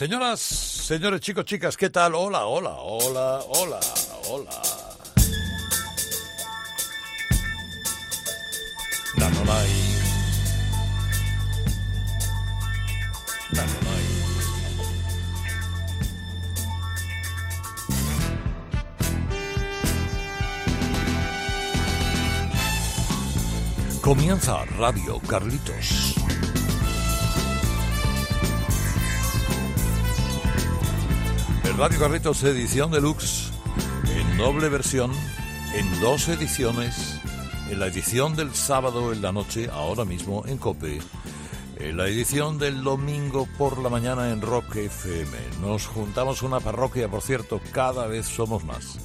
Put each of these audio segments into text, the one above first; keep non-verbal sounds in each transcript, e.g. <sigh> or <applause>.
Señoras, señores, chicos, chicas, ¿qué tal? Hola, hola, hola, hola, hola. Comienza Radio Carlitos. Radio Carlitos edición deluxe en doble versión, en dos ediciones, en la edición del sábado en la noche, ahora mismo en Cope, en la edición del domingo por la mañana en Rock FM. Nos juntamos una parroquia, por cierto, cada vez somos más.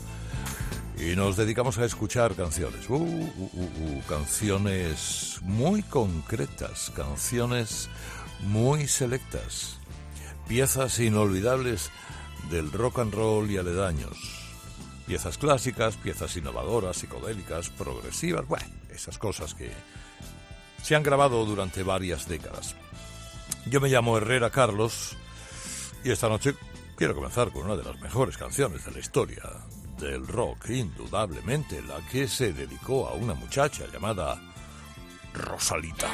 Y nos dedicamos a escuchar canciones, uh, uh, uh, canciones muy concretas, canciones muy selectas, piezas inolvidables del rock and roll y aledaños, piezas clásicas, piezas innovadoras, psicodélicas, progresivas, bueno, esas cosas que se han grabado durante varias décadas. Yo me llamo Herrera Carlos y esta noche quiero comenzar con una de las mejores canciones de la historia del rock, indudablemente, la que se dedicó a una muchacha llamada Rosalita.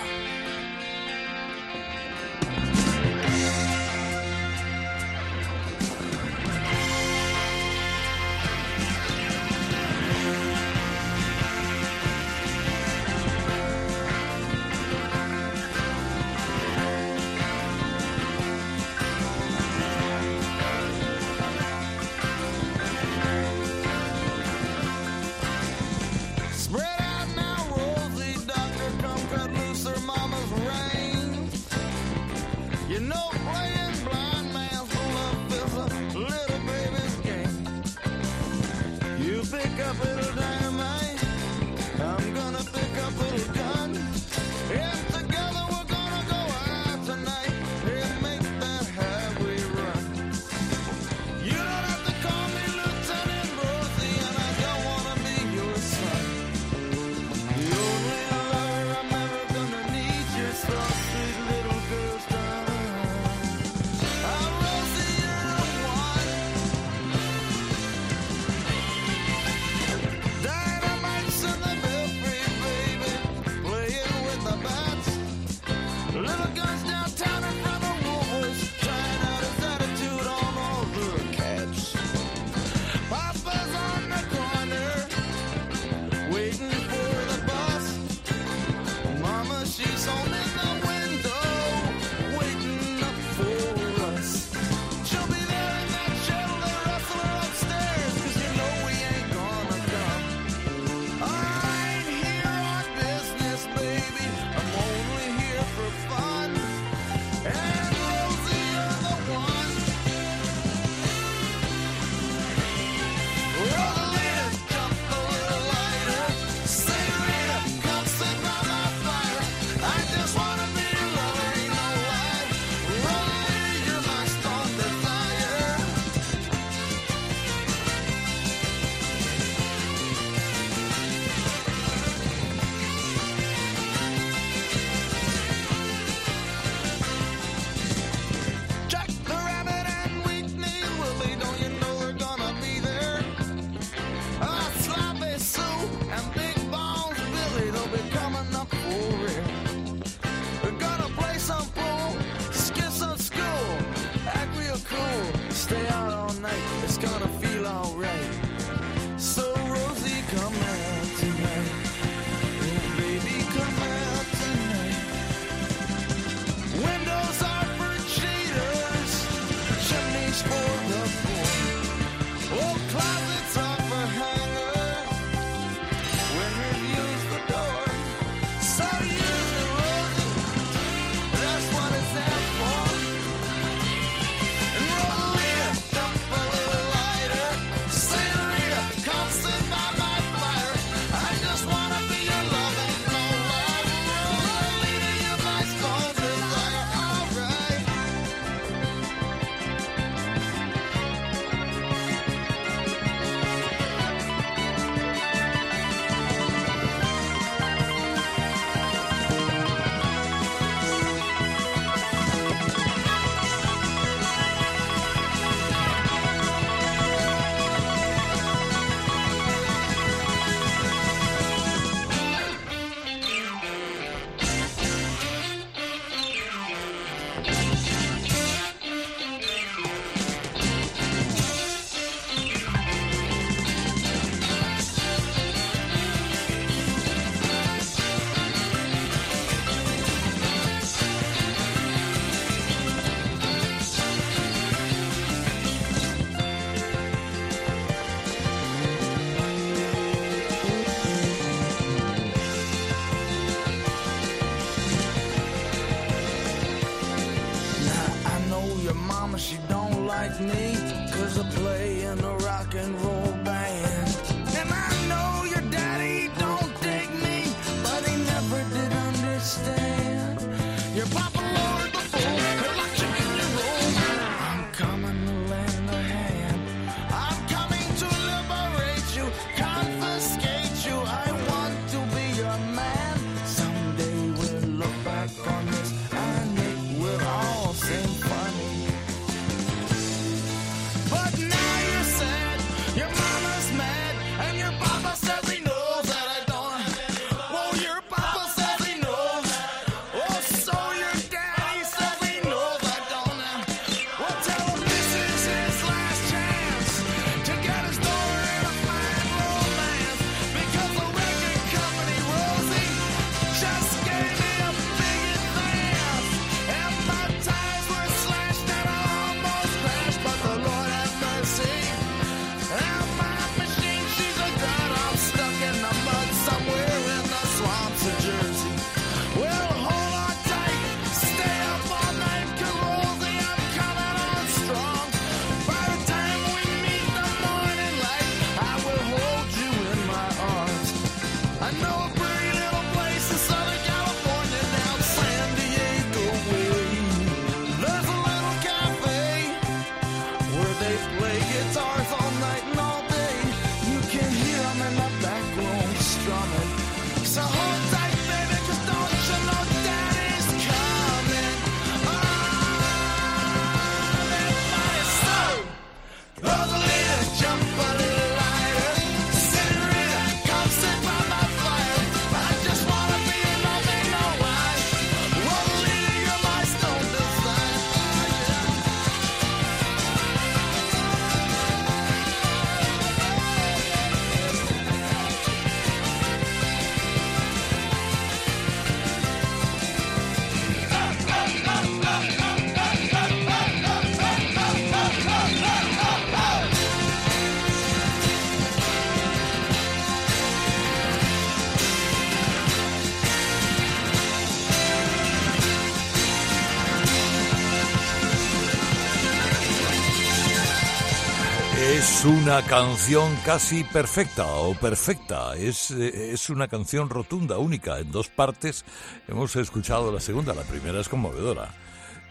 Una canción casi perfecta o perfecta. Es, eh, es una canción rotunda, única, en dos partes. Hemos escuchado la segunda, la primera es conmovedora.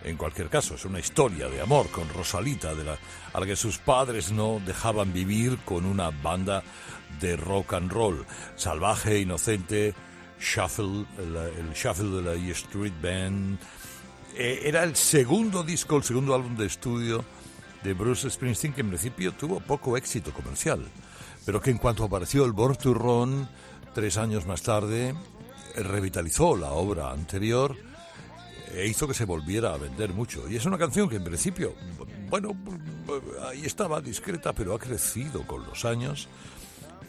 En cualquier caso, es una historia de amor con Rosalita, de la, a la que sus padres no dejaban vivir con una banda de rock and roll. Salvaje, inocente, Shuffle, el, el Shuffle de la E Street Band. Eh, era el segundo disco, el segundo álbum de estudio de Bruce Springsteen, que en principio tuvo poco éxito comercial, pero que en cuanto apareció el Run, tres años más tarde, revitalizó la obra anterior e hizo que se volviera a vender mucho. Y es una canción que en principio, bueno, ahí estaba discreta, pero ha crecido con los años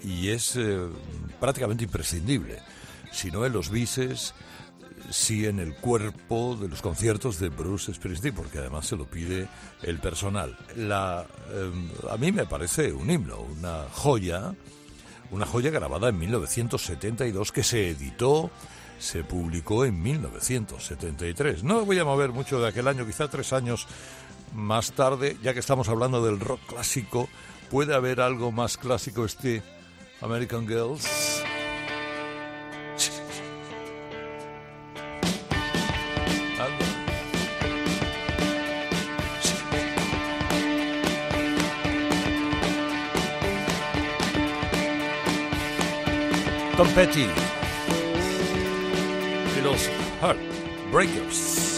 y es eh, prácticamente imprescindible. Si no en los bises, sí en el cuerpo de los conciertos de Bruce Springsteen, porque además se lo pide el personal. La, eh, a mí me parece un himno, una joya, una joya grabada en 1972 que se editó, se publicó en 1973. No voy a mover mucho de aquel año, quizá tres años más tarde, ya que estamos hablando del rock clásico, puede haber algo más clásico este American Girls. Tom Petty y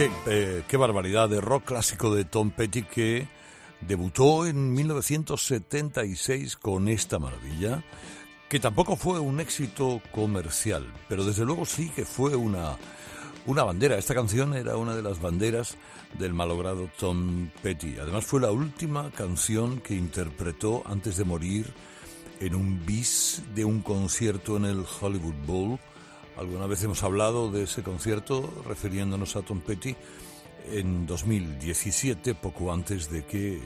qué, eh, qué barbaridad de rock clásico de Tom Petty que debutó en 1976 con esta maravilla, que tampoco fue un éxito comercial, pero desde luego sí que fue una, una bandera. Esta canción era una de las banderas del malogrado Tom Petty. Además fue la última canción que interpretó antes de morir en un bis de un concierto en el Hollywood Bowl. Alguna vez hemos hablado de ese concierto refiriéndonos a Tom Petty en 2017, poco antes de que eh,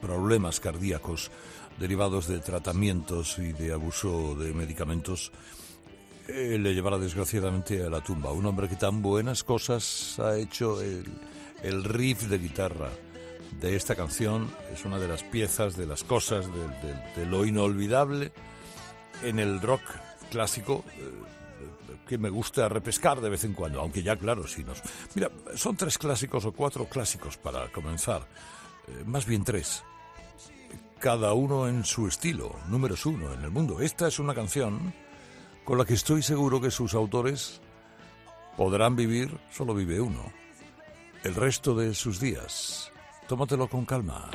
problemas cardíacos derivados de tratamientos y de abuso de medicamentos eh, le llevara desgraciadamente a la tumba. Un hombre que tan buenas cosas ha hecho el, riff de guitarra de esta canción es una de las piezas, de las cosas, de lo inolvidable en el rock clásico eh, que me gusta repescar de vez en cuando, aunque ya claro, si nos... Mira, son tres clásicos o cuatro clásicos para comenzar, eh, más bien tres, cada uno en su estilo, números uno en el mundo. Esta es una canción con la que estoy seguro que sus autores podrán vivir, solo vive uno, el resto de sus días. Tómatelo con calma.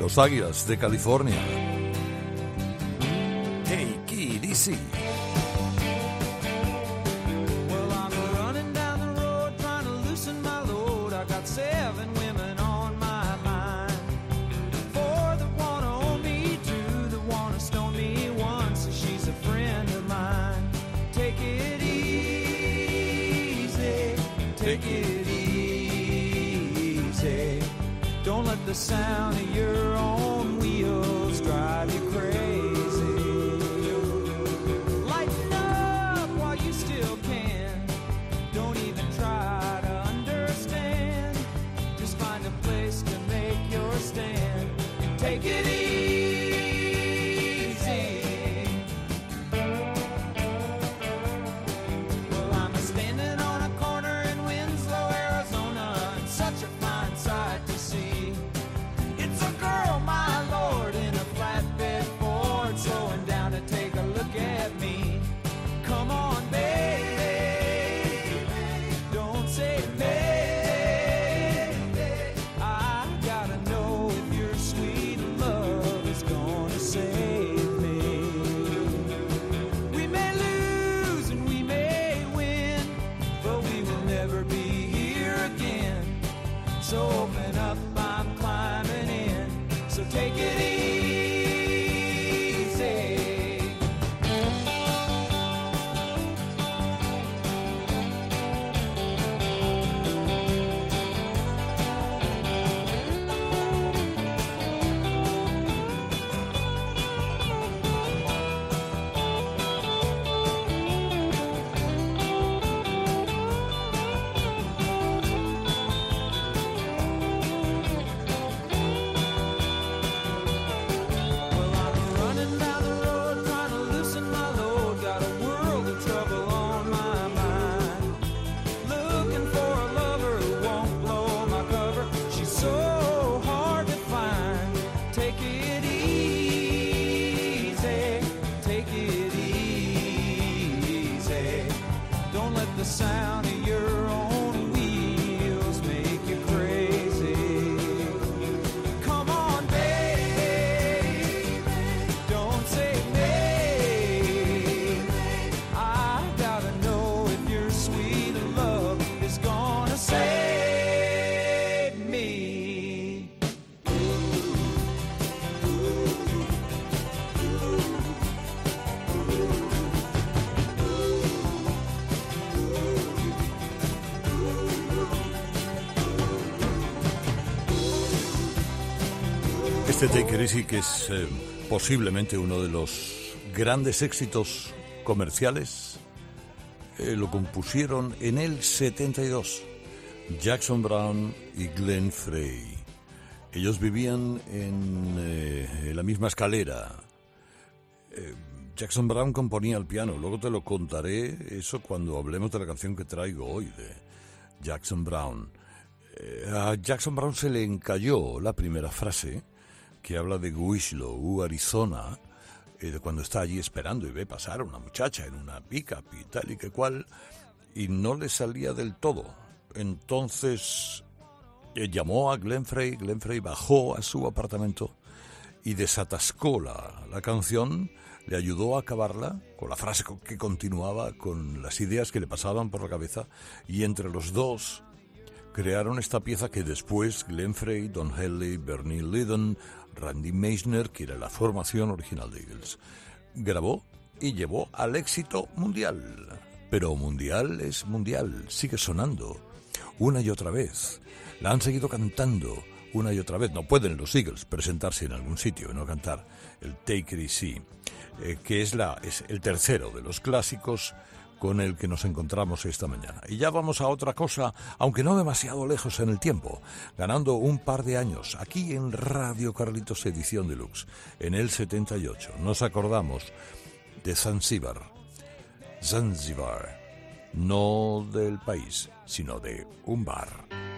Los Águilas de California. Take it easy. Well, I'm running down the road trying to Este Take It que es eh, posiblemente uno de los grandes éxitos comerciales, eh, lo compusieron en el 72 Jackson Brown y Glenn Frey. Ellos vivían en, eh, la misma escalera. Jackson Brown componía el piano, luego te lo contaré eso cuando hablemos de la canción que traigo hoy de Jackson Brown. A Jackson Brown se le encalló la primera frase que habla de Winslow, Arizona, eh, cuando está allí esperando y ve pasar a una muchacha en una pickup y tal y que cual, y no le salía del todo. Entonces eh, llamó a Glenn Frey, Glenn Frey bajó a su apartamento y desatascó la, la canción, le ayudó a acabarla con la frase que continuaba, con las ideas que le pasaban por la cabeza, y entre los dos crearon esta pieza que después Glenn Frey, Don Henley, Bernie Lydon, Randy Meisner, que era la formación original de Eagles, grabó y llevó al éxito mundial. Pero mundial es mundial, sigue sonando una y otra vez. La han seguido cantando una y otra vez. No pueden los Eagles presentarse en algún sitio y no cantar el Take It Easy, eh, que es, la, es el tercero de los clásicos con el que nos encontramos esta mañana. Y ya vamos a otra cosa, aunque no demasiado lejos en el tiempo, ganando un par de años aquí en Radio Carlitos Edición Deluxe, en el 78. Nos acordamos de Zanzíbar. Zanzíbar, no del país, sino de un bar.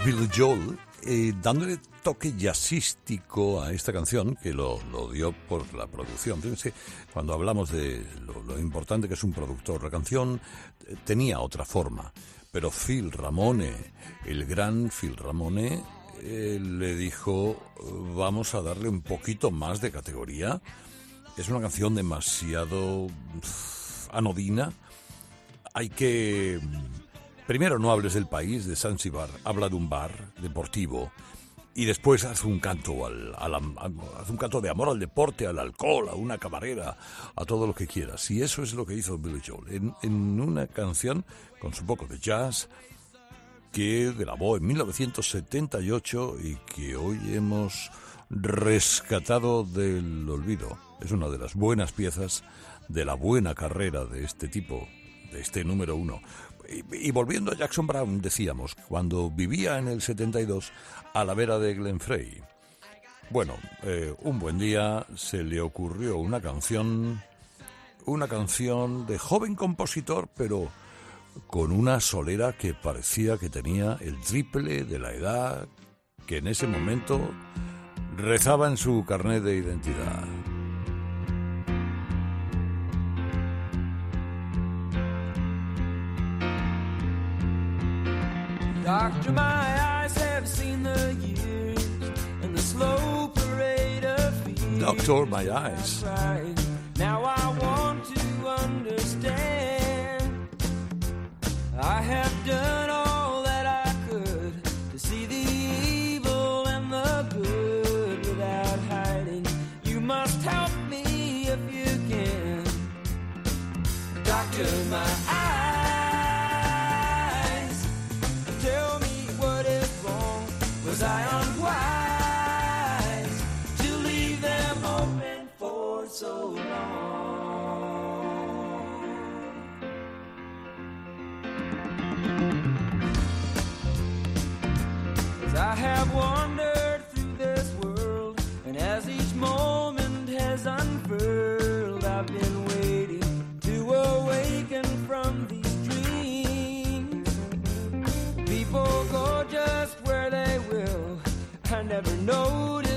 Es Billy Joel, eh, dándole toque jazzístico a esta canción, que lo, dio por la producción. Fíjense, cuando hablamos de lo, importante que es un productor, la canción eh, tenía otra forma, pero Phil Ramone, el gran Phil Ramone, eh, le dijo, vamos a darle un poquito más de categoría. Es una canción demasiado anodina. Hay que Primero no hables del país, de Zanzibar, habla de un bar deportivo y después haz un canto al, al un canto de amor al deporte, al alcohol, a una camarera, a todo lo que quieras. Y eso es lo que hizo Billy Joel en, en una canción con su poco de jazz que grabó en 1978 y que hoy hemos rescatado del olvido. Es una de las buenas piezas de la buena carrera de este tipo, de este número uno. Y, volviendo a Jackson Brown, decíamos, cuando vivía en el 72 a la vera de Glen Frey. Bueno, eh, un buen día se le ocurrió una canción, una canción de joven compositor, pero con una solera que parecía que tenía el triple de la edad que en ese momento rezaba en su carnet de identidad. Doctor, my eyes have seen the years and the slow parade of fear. Doctor, my eyes. Now I want to understand. I have done never noticed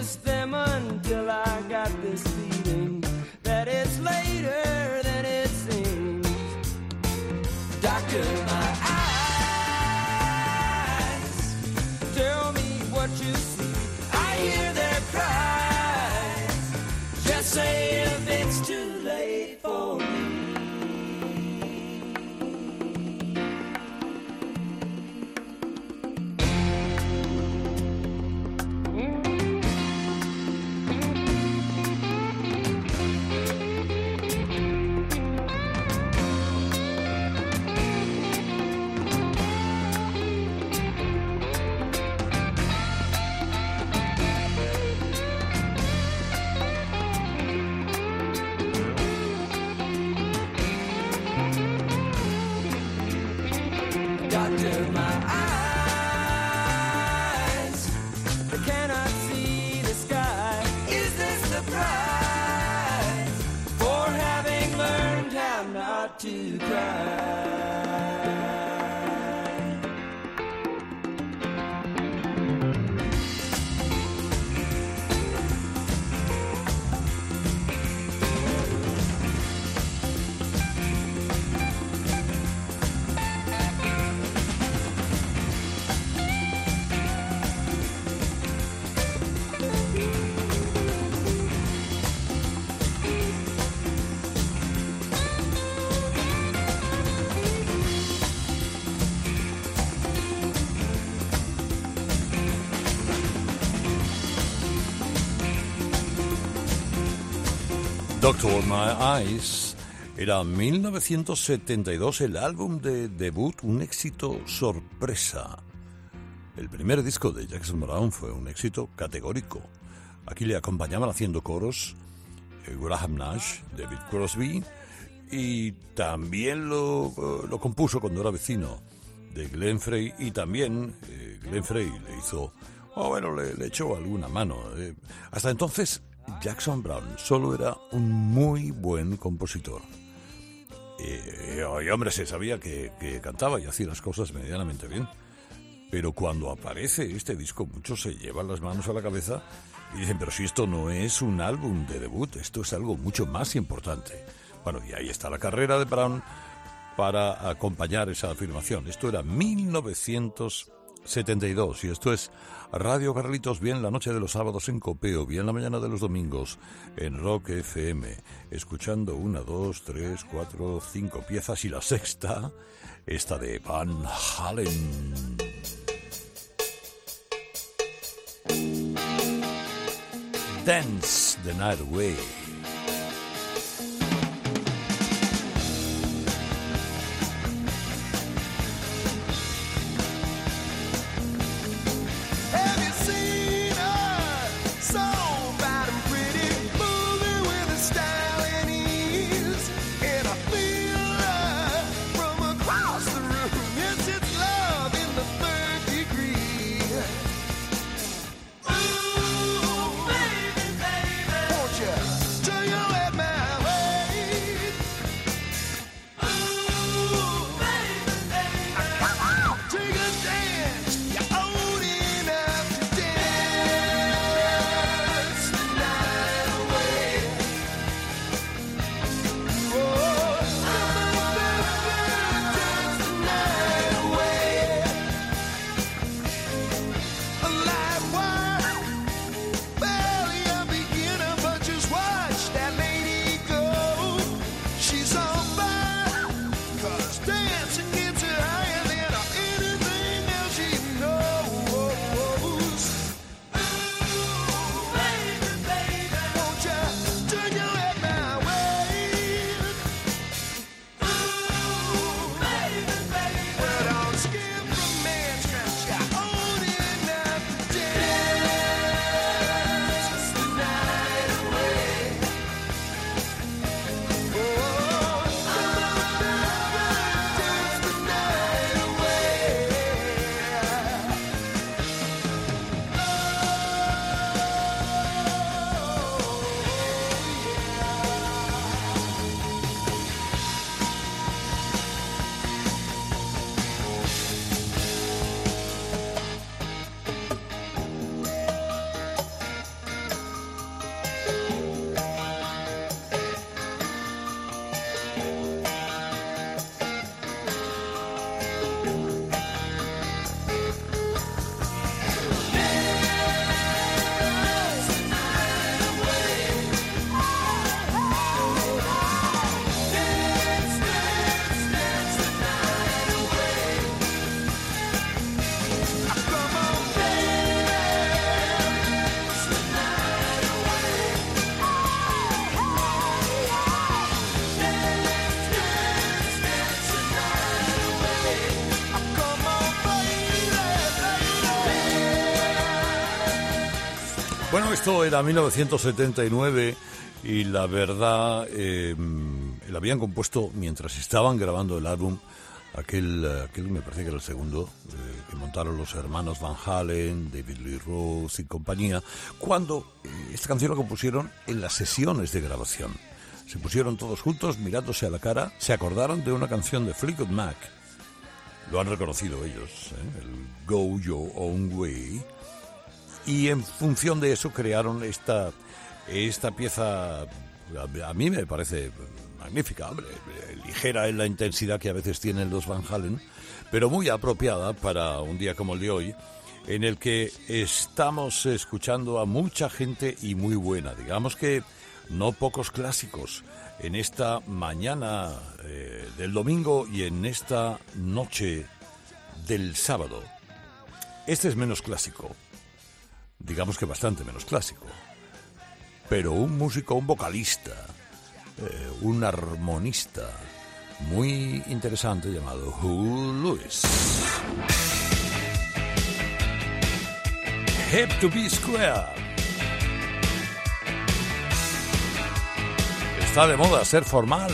Doctor My Eyes era 1972 el álbum de debut, un éxito sorpresa. El primer disco de Jackson Brown fue un éxito categórico. Aquí le acompañaban haciendo coros eh, Graham Nash, David Crosby y también lo, lo compuso cuando era vecino de Glenn Frey y también eh, Glenn Frey le hizo, oh, bueno, le, le echó alguna mano. eh. Hasta entonces Jackson Brown solo era un muy buen compositor. Y hombre, se sabía que, que cantaba y hacía las cosas medianamente bien. Pero cuando aparece este disco, muchos se llevan las manos a la cabeza y dicen, pero si esto no es un álbum de debut, esto es algo mucho más importante. Bueno, y ahí está la carrera de Brown para acompañar esa afirmación. Esto era 1972 y esto es Radio Carlitos, bien la noche de los sábados en Copeo, bien la mañana de los domingos en Rock FM, escuchando una, dos, tres, cuatro, cinco piezas y la sexta, esta de Van Halen. Dance the Night Away. Esto era 1979 y la verdad eh, lo habían compuesto mientras estaban grabando el álbum. Aquel, aquel me parece que era el segundo, eh, que montaron los hermanos Van Halen, David Lee Roth y compañía, cuando eh, esta canción la compusieron en las sesiones de grabación. Se pusieron todos juntos mirándose a la cara, se acordaron de una canción de Fleetwood Mac, lo han reconocido ellos, ¿eh? el Go Your Own Way, y en función de eso crearon esta, esta pieza, a, mí me parece magnífica, hombre, eh, ligera en la intensidad que a veces tienen los Van Halen, pero muy apropiada para un día como el de hoy, en el que estamos escuchando a mucha gente y muy buena, digamos que no pocos clásicos en esta mañana eh, del domingo y en esta noche del sábado. Este es menos clásico, digamos que bastante menos clásico, pero un músico, un vocalista, eh, un armonista muy interesante llamado Huey Lewis. Have to be square. Está de moda ser formal.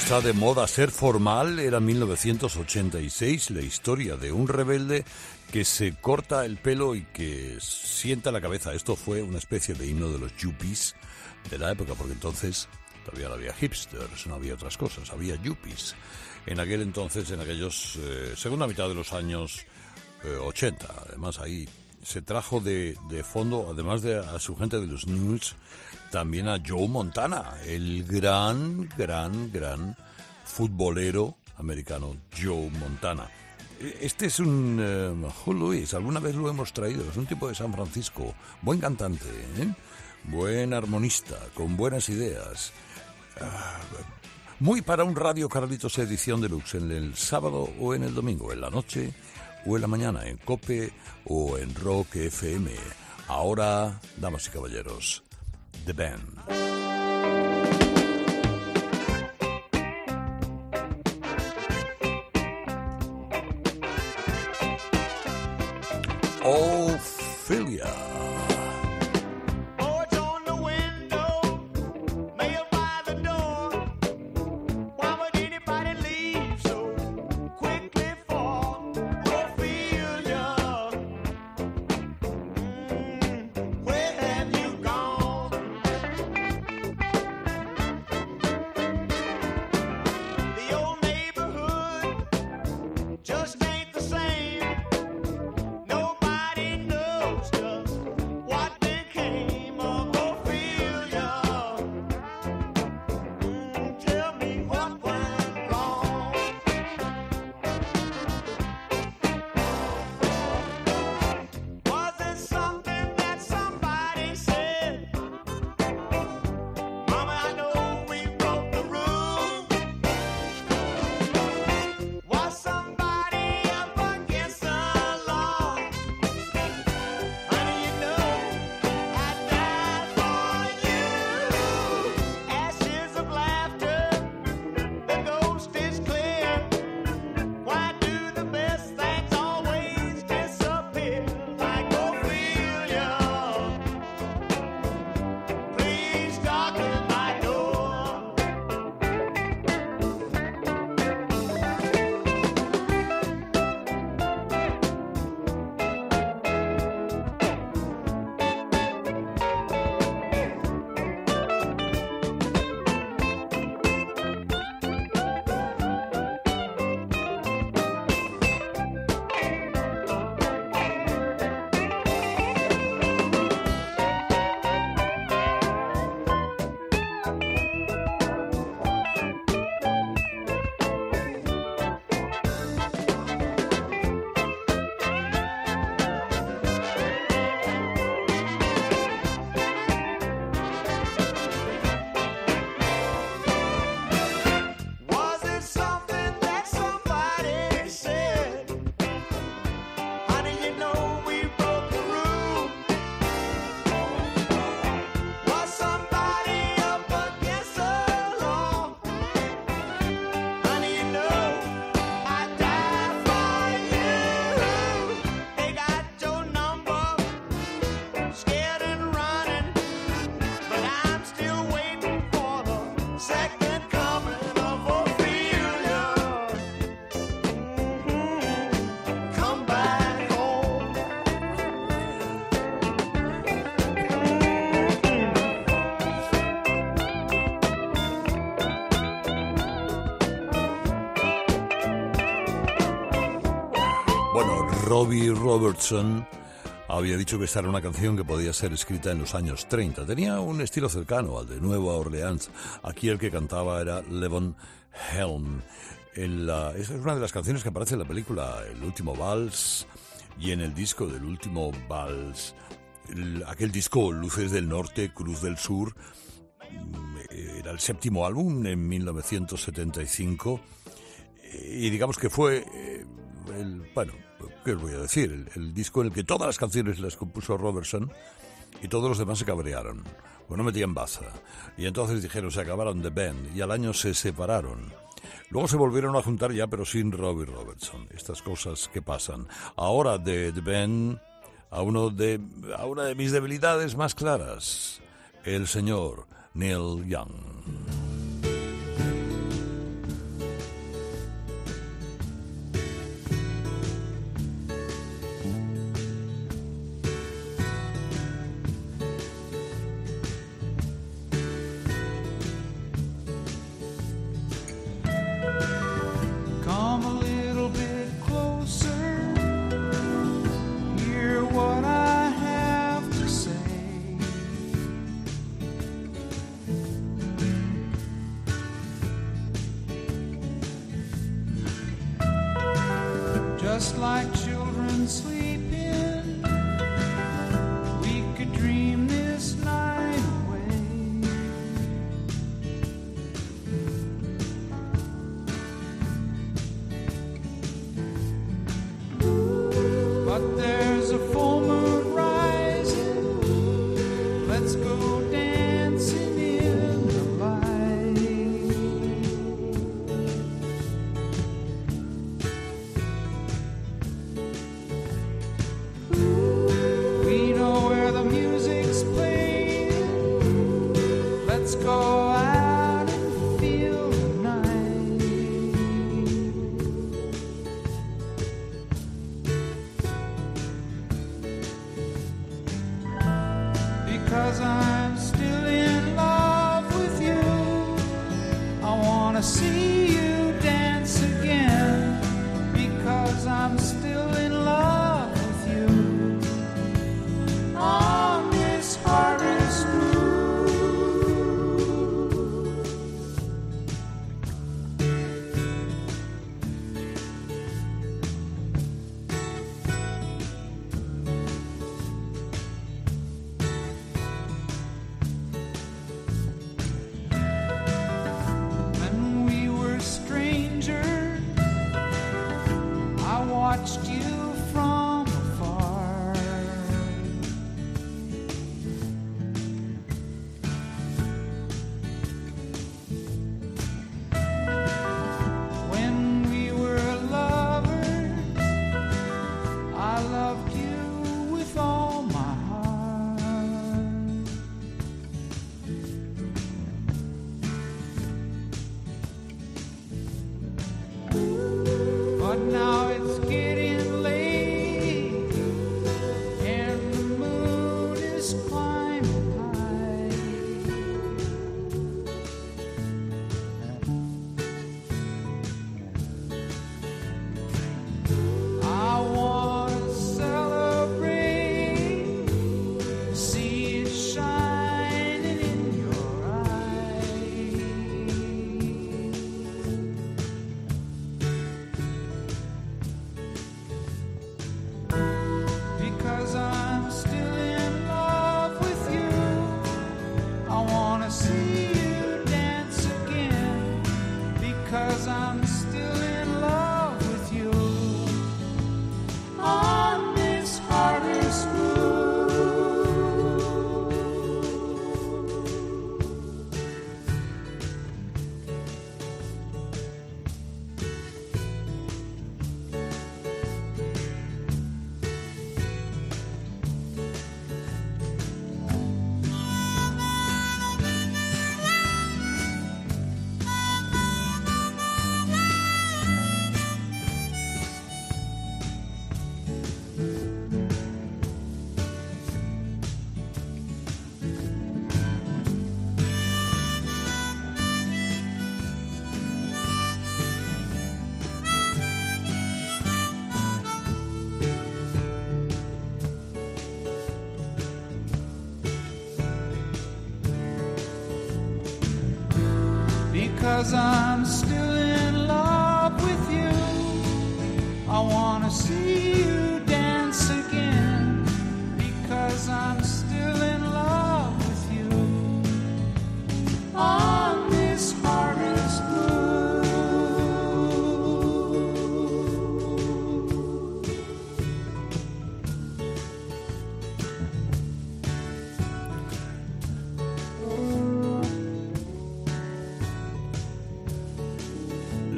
Está de moda ser formal. Era 1986 la historia de un rebelde que se corta el pelo y que sienta la cabeza. Esto fue una especie de himno de los yuppies de la época, porque entonces todavía no había hipsters, no había otras cosas, había yuppies. En aquel entonces, en aquellos eh, segunda mitad de los años eh, 80, además ahí se trajo de, de fondo, además de a su gente de los News, también a Joe Montana, el gran, gran, gran futbolero americano Joe Montana. Este es un eh, Hugh Lewis, alguna vez lo hemos traído, es un tipo de San Francisco, buen cantante, ¿eh? buen armonista, con buenas ideas. Ah, muy para un Radio Carlitos edición deluxe en el sábado o en el domingo, en la noche o en la mañana, en Cope o en Rock FM. Ahora, damas y caballeros, The Band. Robbie Robertson había dicho que esta era una canción que podía ser escrita en los años 30. Tenía un estilo cercano al de Nueva Orleans. Aquí el que cantaba era Levon Helm. Esa es una de las canciones que aparece en la película El último vals y en el disco del último vals. El- aquel disco Luces del Norte, Cruz del Sur, mm, era el séptimo álbum en 1975 y digamos que fue eh, el, bueno, ¿qué os voy a decir? El, disco en el que todas las canciones las compuso Robertson y todos los demás se cabrearon. Pues no metían baza. Y entonces dijeron, se acabaron de band y al año se separaron. Luego se volvieron a juntar ya, pero sin Robbie Robertson. Estas cosas que pasan. Ahora de The Band a, uno de, a una de mis debilidades más claras, el señor Neil Young.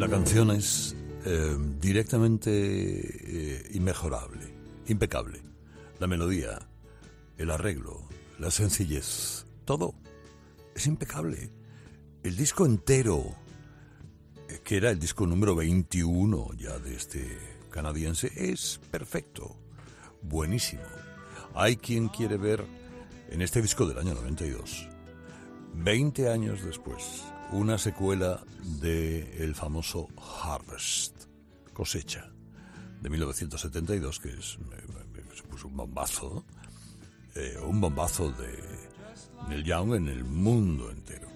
La canción es eh, directamente eh, inmejorable, impecable. La melodía, el arreglo, la sencillez, todo es impecable. El disco entero, eh, que era el disco número 21 ya de este canadiense, es perfecto, buenísimo. Hay quien quiere ver en este disco del año 92 20 años después, una secuela de el famoso Harvest, cosecha, de 1972, que es, un bombazo, eh, un bombazo de Neil Young en el mundo entero.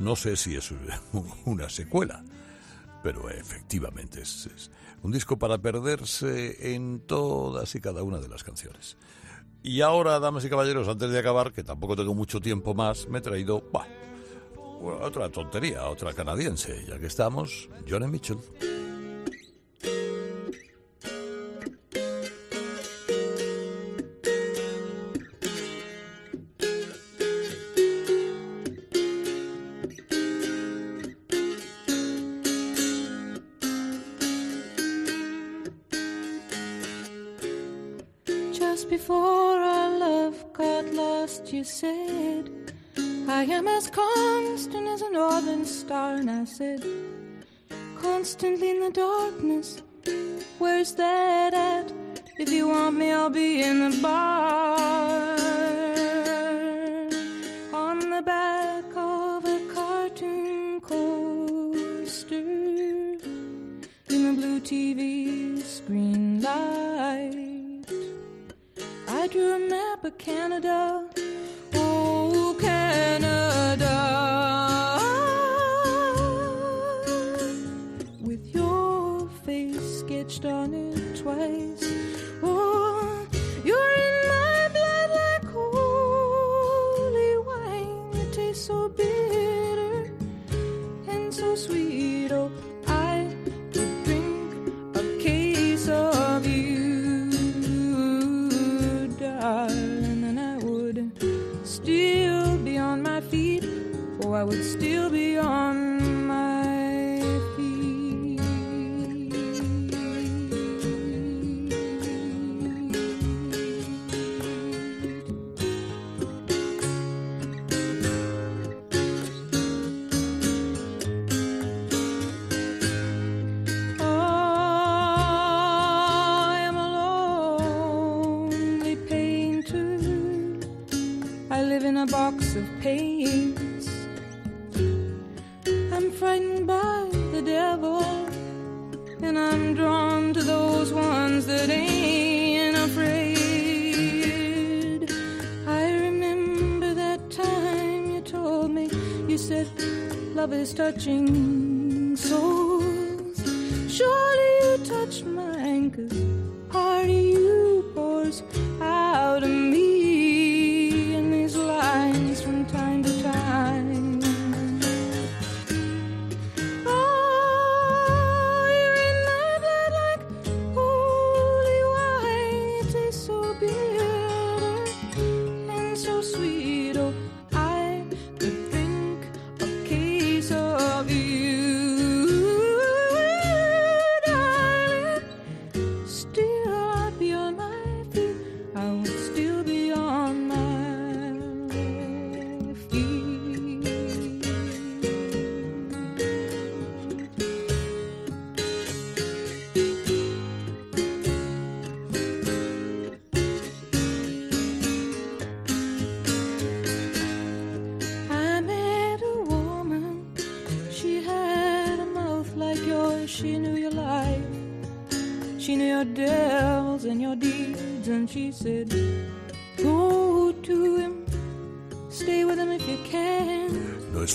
No sé si es <laughs> una secuela, pero efectivamente es, es un disco para perderse en todas y cada una de las canciones. Y ahora, damas y caballeros, antes de acabar, que tampoco tengo mucho tiempo más, me he traído bah, otra tontería, otra canadiense, ya que estamos, Johnny Mitchell. Said, Constantly in the darkness, where's that at? If you want me, I'll be in the bar. On the back of a cartoon coaster in the blue TV screen light. I drew a map of Canada.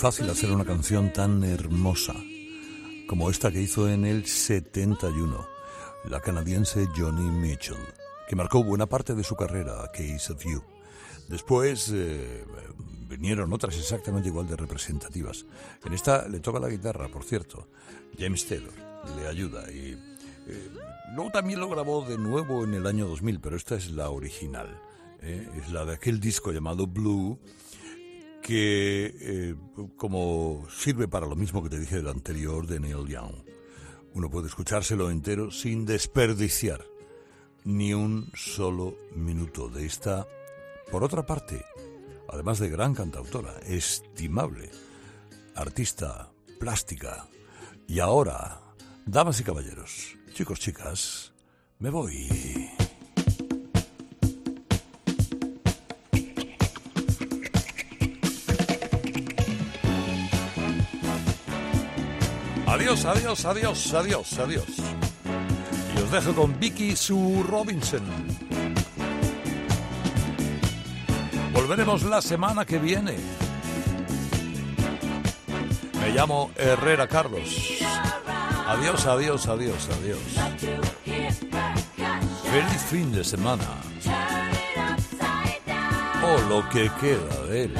Fácil hacer una canción tan hermosa como esta que hizo en el 71 la canadiense Johnny Mitchell, que marcó buena parte de su carrera, Case of You. Después eh, vinieron otras exactamente igual de representativas. En esta le toca la guitarra, por cierto. James Taylor le ayuda y eh, luego también lo grabó de nuevo en el año 2000, pero esta es la original. ¿eh? Es la de aquel disco llamado Blue que eh, como sirve para lo mismo que te dije del anterior de Neil Young. Uno puede escuchárselo entero sin desperdiciar ni un solo minuto de esta, por otra parte, además de gran cantautora, estimable, artista, plástica. Y ahora, damas y caballeros, chicos, chicas, me voy. Adiós, adiós, adiós, adiós, adiós. Y os dejo con Vicky Sue Robinson. Volveremos la semana que viene. Me llamo Herrera Carlos. Adiós, adiós, adiós, adiós. Feliz fin de semana. O lo que queda de él.